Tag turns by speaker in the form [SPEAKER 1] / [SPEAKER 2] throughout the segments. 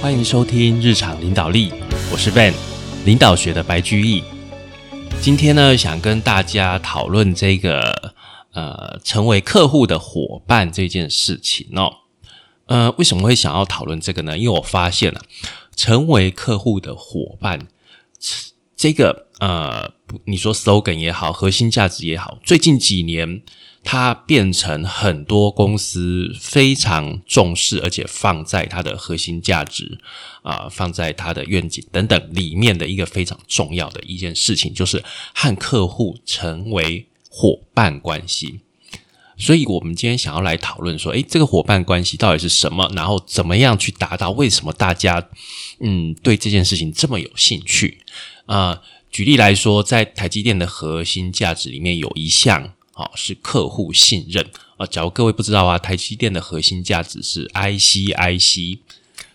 [SPEAKER 1] 欢迎收听日常领导力，我是 Van，领导学的白居易。今天呢，想跟大家讨论这个呃，成为客户的伙伴这件事情哦。呃，为什么会想要讨论这个呢？因为我发现了，成为客户的伙伴这个呃，你说 slogan 也好，核心价值也好，最近几年。它变成很多公司非常重视，而且放在它的核心价值啊，放在它的愿景等等里面的一个非常重要的一件事情，就是和客户成为伙伴关系。所以，我们今天想要来讨论说，诶，这个伙伴关系到底是什么？然后怎么样去达到？为什么大家嗯对这件事情这么有兴趣啊？举例来说，在台积电的核心价值里面有一项。好，是客户信任啊。假如各位不知道啊，台积电的核心价值是 IC，IC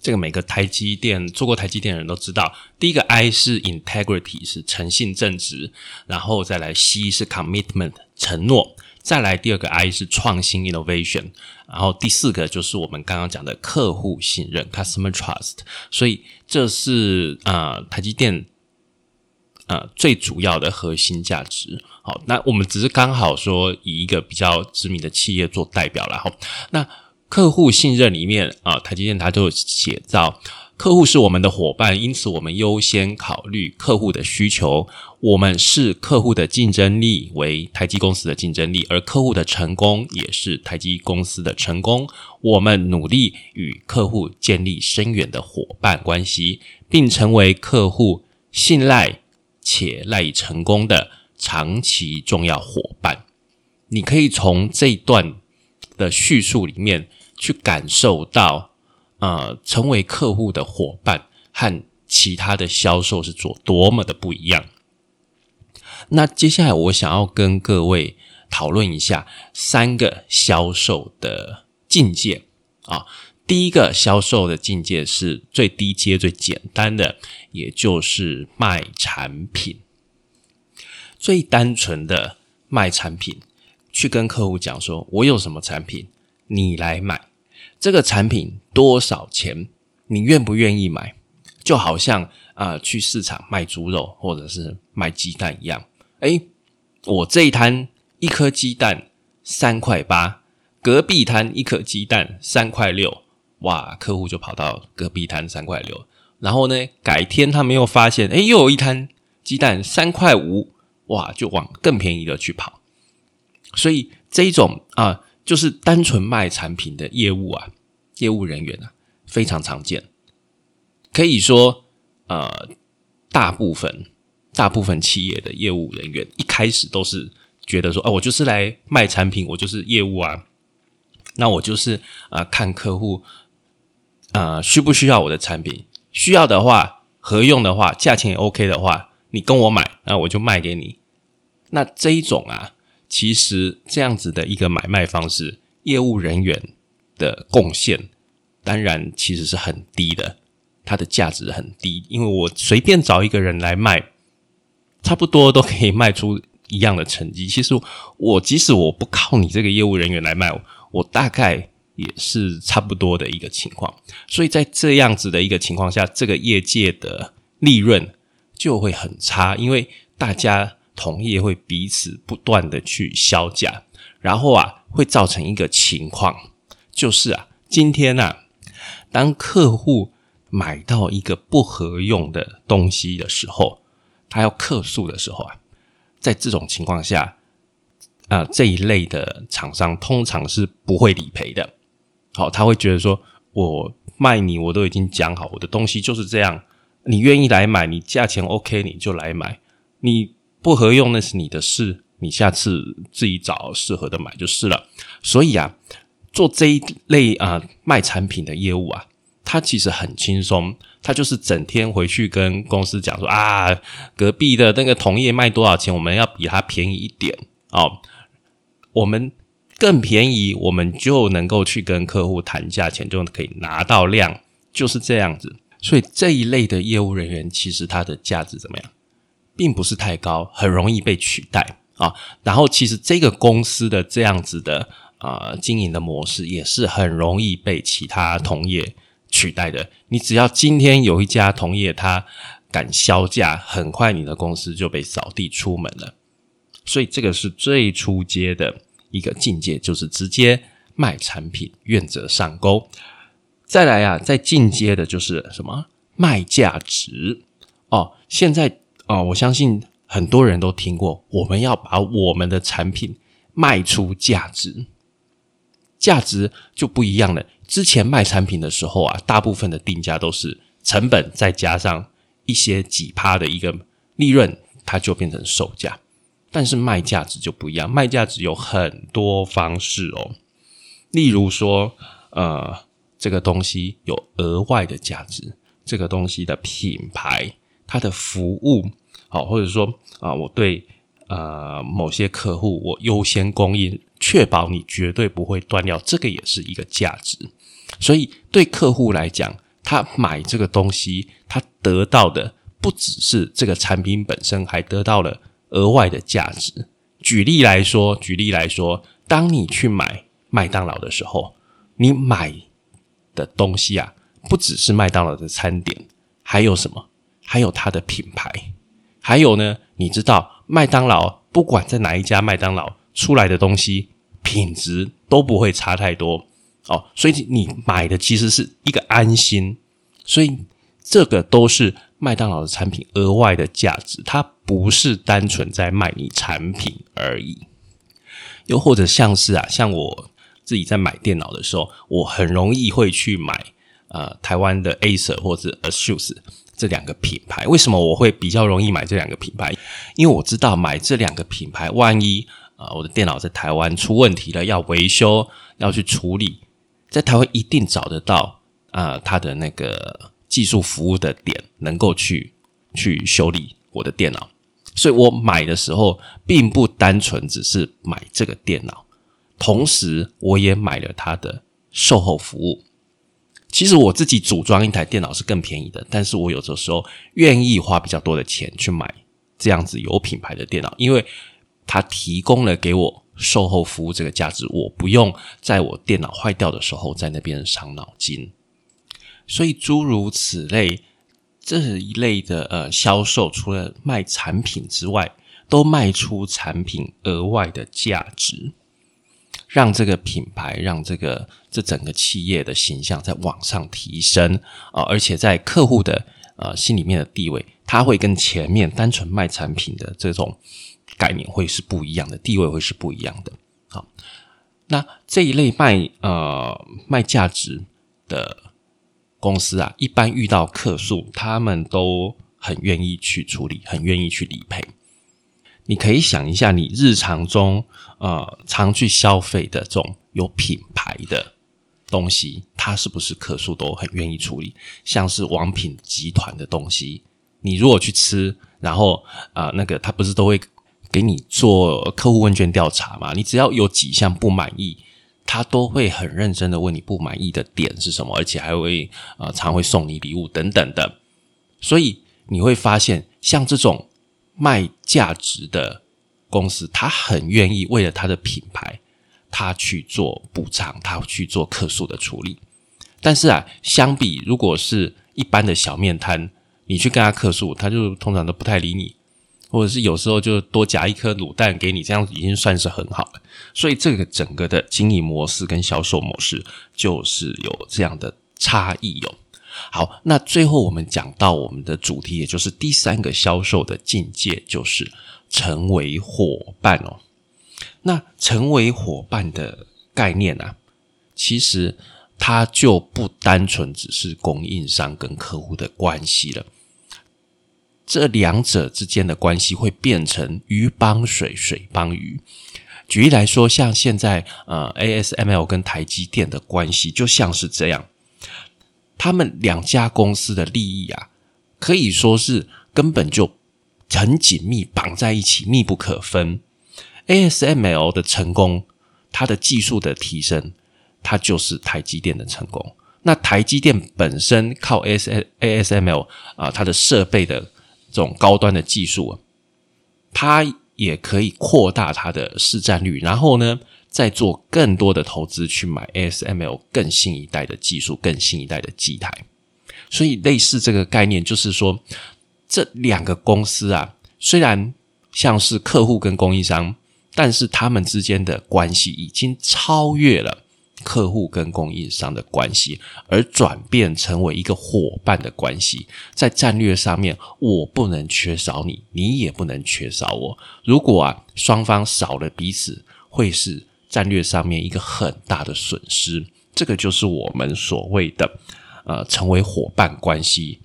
[SPEAKER 1] 这个每个台积电做过台积电的人都知道。第一个 I 是 Integrity，是诚信正直，然后再来 C 是 Commitment，承诺，再来第二个 I 是创新 Innovation，然后第四个就是我们刚刚讲的客户信任 Customer Trust。所以这是啊，台积电。呃，最主要的核心价值，好，那我们只是刚好说以一个比较知名的企业做代表了哈。那客户信任里面啊，台积电它就写到，客户是我们的伙伴，因此我们优先考虑客户的需求。我们视客户的竞争力为台积公司的竞争力，而客户的成功也是台积公司的成功。我们努力与客户建立深远的伙伴关系，并成为客户信赖。且赖以成功的长期重要伙伴，你可以从这一段的叙述里面去感受到，呃，成为客户的伙伴和其他的销售是做多么的不一样。那接下来我想要跟各位讨论一下三个销售的境界啊。第一个销售的境界是最低阶、最简单的，也就是卖产品。最单纯的卖产品，去跟客户讲说：“我有什么产品，你来买。这个产品多少钱？你愿不愿意买？”就好像啊，去市场卖猪肉或者是卖鸡蛋一样。哎，我这一摊一颗鸡蛋三块八，隔壁摊一颗鸡蛋三块六。哇！客户就跑到隔壁摊三块六，然后呢，改天他们又发现，哎，又有一摊鸡蛋三块五，哇，就往更便宜的去跑。所以这一种啊，就是单纯卖产品的业务啊，业务人员啊，非常常见。可以说，呃，大部分大部分企业的业务人员一开始都是觉得说，哦，我就是来卖产品，我就是业务啊，那我就是啊，看客户。呃，需不需要我的产品？需要的话，合用的话，价钱也 OK 的话，你跟我买，那我就卖给你。那这一种啊，其实这样子的一个买卖方式，业务人员的贡献当然其实是很低的，它的价值很低，因为我随便找一个人来卖，差不多都可以卖出一样的成绩。其实我即使我不靠你这个业务人员来卖，我大概。也是差不多的一个情况，所以在这样子的一个情况下，这个业界的利润就会很差，因为大家同业会彼此不断的去削价，然后啊，会造成一个情况，就是啊，今天啊，当客户买到一个不合用的东西的时候，他要客诉的时候啊，在这种情况下，啊，这一类的厂商通常是不会理赔的。好，他会觉得说，我卖你，我都已经讲好，我的东西就是这样，你愿意来买，你价钱 OK，你就来买，你不合用那是你的事，你下次自己找适合的买就是了。所以啊，做这一类啊卖产品的业务啊，他其实很轻松，他就是整天回去跟公司讲说啊，隔壁的那个同业卖多少钱，我们要比他便宜一点哦，我们。更便宜，我们就能够去跟客户谈价钱，就可以拿到量，就是这样子。所以这一类的业务人员，其实他的价值怎么样，并不是太高，很容易被取代啊。然后，其实这个公司的这样子的啊经营的模式，也是很容易被其他同业取代的。你只要今天有一家同业他敢销价，很快你的公司就被扫地出门了。所以这个是最初阶的一个境界，就是直接卖产品，愿者上钩。再来啊，再进阶的就是什么卖价值哦。现在哦，我相信很多人都听过，我们要把我们的产品卖出价值，价值就不一样了。之前卖产品的时候啊，大部分的定价都是成本再加上一些几趴的一个利润，它就变成售价。但是卖价值就不一样，卖价值有很多方式哦。例如说，呃。这个东西有额外的价值，这个东西的品牌、它的服务，好，或者说啊，我对呃某些客户我优先供应，确保你绝对不会断掉，这个也是一个价值。所以对客户来讲，他买这个东西，他得到的不只是这个产品本身，还得到了额外的价值。举例来说，举例来说，当你去买麦当劳的时候，你买。的东西啊，不只是麦当劳的餐点，还有什么？还有它的品牌。还有呢？你知道麦当劳不管在哪一家麦当劳出来的东西，品质都不会差太多哦。所以你买的其实是一个安心。所以这个都是麦当劳的产品额外的价值，它不是单纯在卖你产品而已。又或者像是啊，像我。自己在买电脑的时候，我很容易会去买呃台湾的 Acer 或者 ASUS 这两个品牌。为什么我会比较容易买这两个品牌？因为我知道买这两个品牌，万一啊我的电脑在台湾出问题了，要维修要去处理，在台湾一定找得到啊它的那个技术服务的点，能够去去修理我的电脑。所以我买的时候，并不单纯只是买这个电脑。同时，我也买了它的售后服务。其实我自己组装一台电脑是更便宜的，但是我有的时候愿意花比较多的钱去买这样子有品牌的电脑，因为它提供了给我售后服务这个价值，我不用在我电脑坏掉的时候在那边伤脑筋。所以诸如此类这一类的呃销售，除了卖产品之外，都卖出产品额外的价值。让这个品牌，让这个这整个企业的形象在往上提升啊，而且在客户的呃心里面的地位，它会跟前面单纯卖产品的这种概念会是不一样的，地位会是不一样的。好，那这一类卖呃卖价值的公司啊，一般遇到客诉，他们都很愿意去处理，很愿意去理赔。你可以想一下，你日常中呃常去消费的这种有品牌的东西，它是不是客诉都很愿意处理？像是王品集团的东西，你如果去吃，然后啊那个他不是都会给你做客户问卷调查嘛？你只要有几项不满意，他都会很认真的问你不满意的点是什么，而且还会啊常会送你礼物等等的。所以你会发现，像这种。卖价值的公司，他很愿意为了他的品牌，他去做补偿，他去做客诉的处理。但是啊，相比如果是一般的小面摊，你去跟他客诉，他就通常都不太理你，或者是有时候就多夹一颗卤蛋给你，这样已经算是很好了。所以这个整个的经营模式跟销售模式就是有这样的差异哦。好，那最后我们讲到我们的主题，也就是第三个销售的境界，就是成为伙伴哦。那成为伙伴的概念啊，其实它就不单纯只是供应商跟客户的关系了，这两者之间的关系会变成鱼帮水，水帮鱼。举例来说，像现在呃，ASML 跟台积电的关系就像是这样。他们两家公司的利益啊，可以说是根本就很紧密绑在一起，密不可分。ASML 的成功，它的技术的提升，它就是台积电的成功。那台积电本身靠 AS ASML 啊，它的设备的这种高端的技术，它也可以扩大它的市占率。然后呢，再做更多的投资去买 ASML 更新一代的技术、更新一代的机台。所以类似这个概念，就是说这两个公司啊，虽然像是客户跟供应商，但是他们之间的关系已经超越了。客户跟供应商的关系，而转变成为一个伙伴的关系，在战略上面，我不能缺少你，你也不能缺少我。如果啊，双方少了彼此，会是战略上面一个很大的损失。这个就是我们所谓的呃，成为伙伴关系。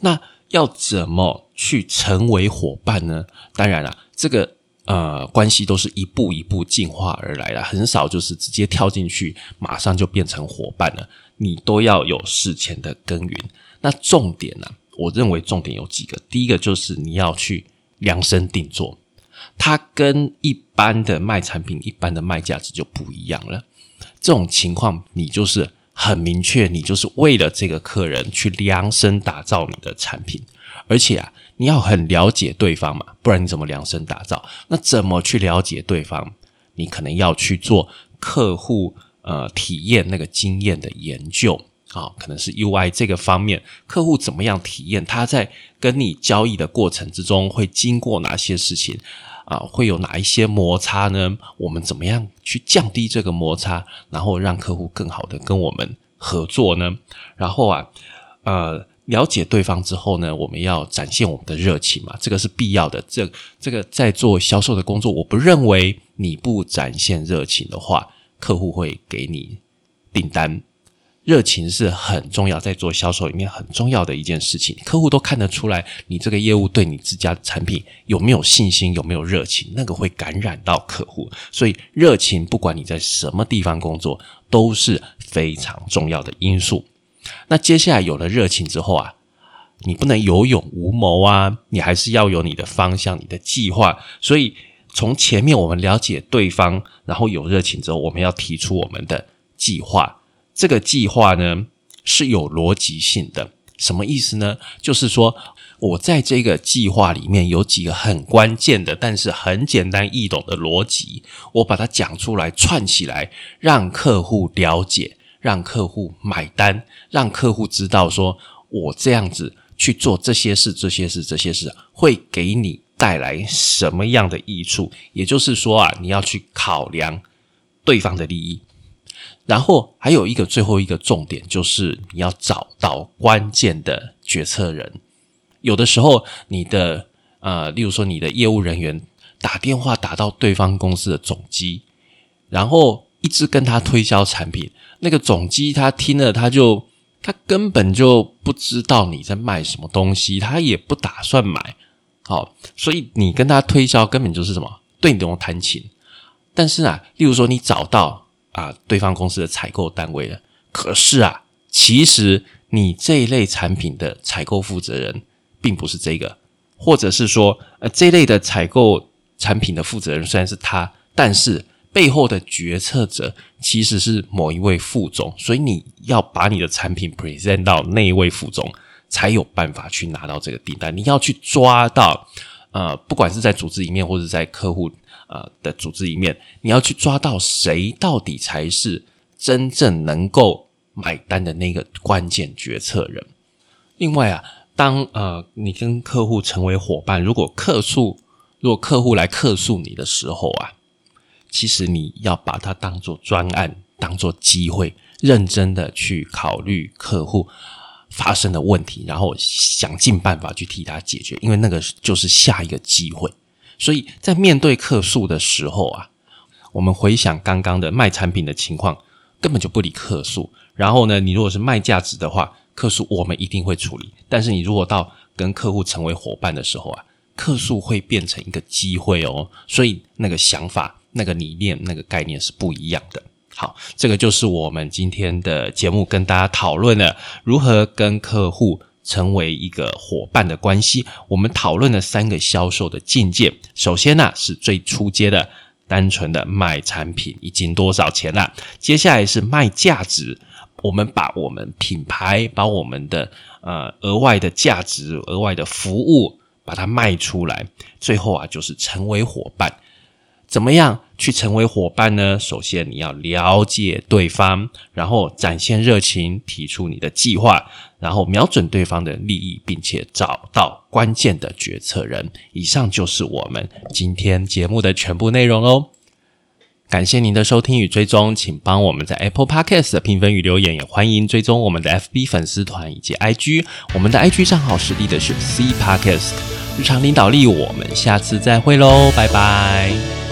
[SPEAKER 1] 那要怎么去成为伙伴呢？当然了，这个。呃，关系都是一步一步进化而来的，很少就是直接跳进去，马上就变成伙伴了。你都要有事前的耕耘。那重点呢？我认为重点有几个。第一个就是你要去量身定做，它跟一般的卖产品、一般的卖价值就不一样了。这种情况，你就是很明确，你就是为了这个客人去量身打造你的产品，而且啊。你要很了解对方嘛，不然你怎么量身打造？那怎么去了解对方？你可能要去做客户呃体验那个经验的研究啊，可能是 UI 这个方面，客户怎么样体验？他在跟你交易的过程之中会经过哪些事情啊？会有哪一些摩擦呢？我们怎么样去降低这个摩擦，然后让客户更好的跟我们合作呢？然后啊，呃。了解对方之后呢，我们要展现我们的热情嘛，这个是必要的。这这个在做销售的工作，我不认为你不展现热情的话，客户会给你订单。热情是很重要，在做销售里面很重要的一件事情。客户都看得出来，你这个业务对你自家产品有没有信心，有没有热情，那个会感染到客户。所以，热情不管你在什么地方工作，都是非常重要的因素。那接下来有了热情之后啊，你不能有勇无谋啊，你还是要有你的方向、你的计划。所以从前面我们了解对方，然后有热情之后，我们要提出我们的计划。这个计划呢是有逻辑性的，什么意思呢？就是说我在这个计划里面有几个很关键的，但是很简单易懂的逻辑，我把它讲出来串起来，让客户了解。让客户买单，让客户知道说，我这样子去做这些事、这些事、这些事，会给你带来什么样的益处？也就是说啊，你要去考量对方的利益。然后还有一个最后一个重点，就是你要找到关键的决策人。有的时候，你的呃，例如说你的业务人员打电话打到对方公司的总机，然后一直跟他推销产品。那个总机他听了，他就他根本就不知道你在卖什么东西，他也不打算买。好，所以你跟他推销根本就是什么对你用弹琴。但是啊，例如说你找到啊对方公司的采购单位了，可是啊，其实你这一类产品的采购负责人并不是这个，或者是说呃这一类的采购产品的负责人虽然是他，但是。背后的决策者其实是某一位副总，所以你要把你的产品 present 到那一位副总，才有办法去拿到这个订单。你要去抓到，呃，不管是在组织里面或者在客户呃的组织里面，你要去抓到谁到底才是真正能够买单的那个关键决策人。另外啊，当呃你跟客户成为伙伴，如果客诉，如果客户来客诉你的时候啊。其实你要把它当做专案，当做机会，认真的去考虑客户发生的问题，然后想尽办法去替他解决，因为那个就是下一个机会。所以在面对客诉的时候啊，我们回想刚刚的卖产品的情况，根本就不理客诉。然后呢，你如果是卖价值的话，客诉我们一定会处理。但是你如果到跟客户成为伙伴的时候啊，客诉会变成一个机会哦。所以那个想法。那个理念、那个概念是不一样的。好，这个就是我们今天的节目跟大家讨论了如何跟客户成为一个伙伴的关系。我们讨论了三个销售的境界。首先呢，是最初阶的单纯的卖产品已经多少钱了。接下来是卖价值，我们把我们品牌、把我们的呃额外的价值、额外的服务把它卖出来。最后啊，就是成为伙伴。怎么样去成为伙伴呢？首先你要了解对方，然后展现热情，提出你的计划，然后瞄准对方的利益，并且找到关键的决策人。以上就是我们今天节目的全部内容喽。感谢您的收听与追踪，请帮我们在 Apple Podcast 的评分与留言，也欢迎追踪我们的 FB 粉丝团以及 IG。我们的 IG 账号实力的是 C Podcast 日常领导力。我们下次再会喽，拜拜。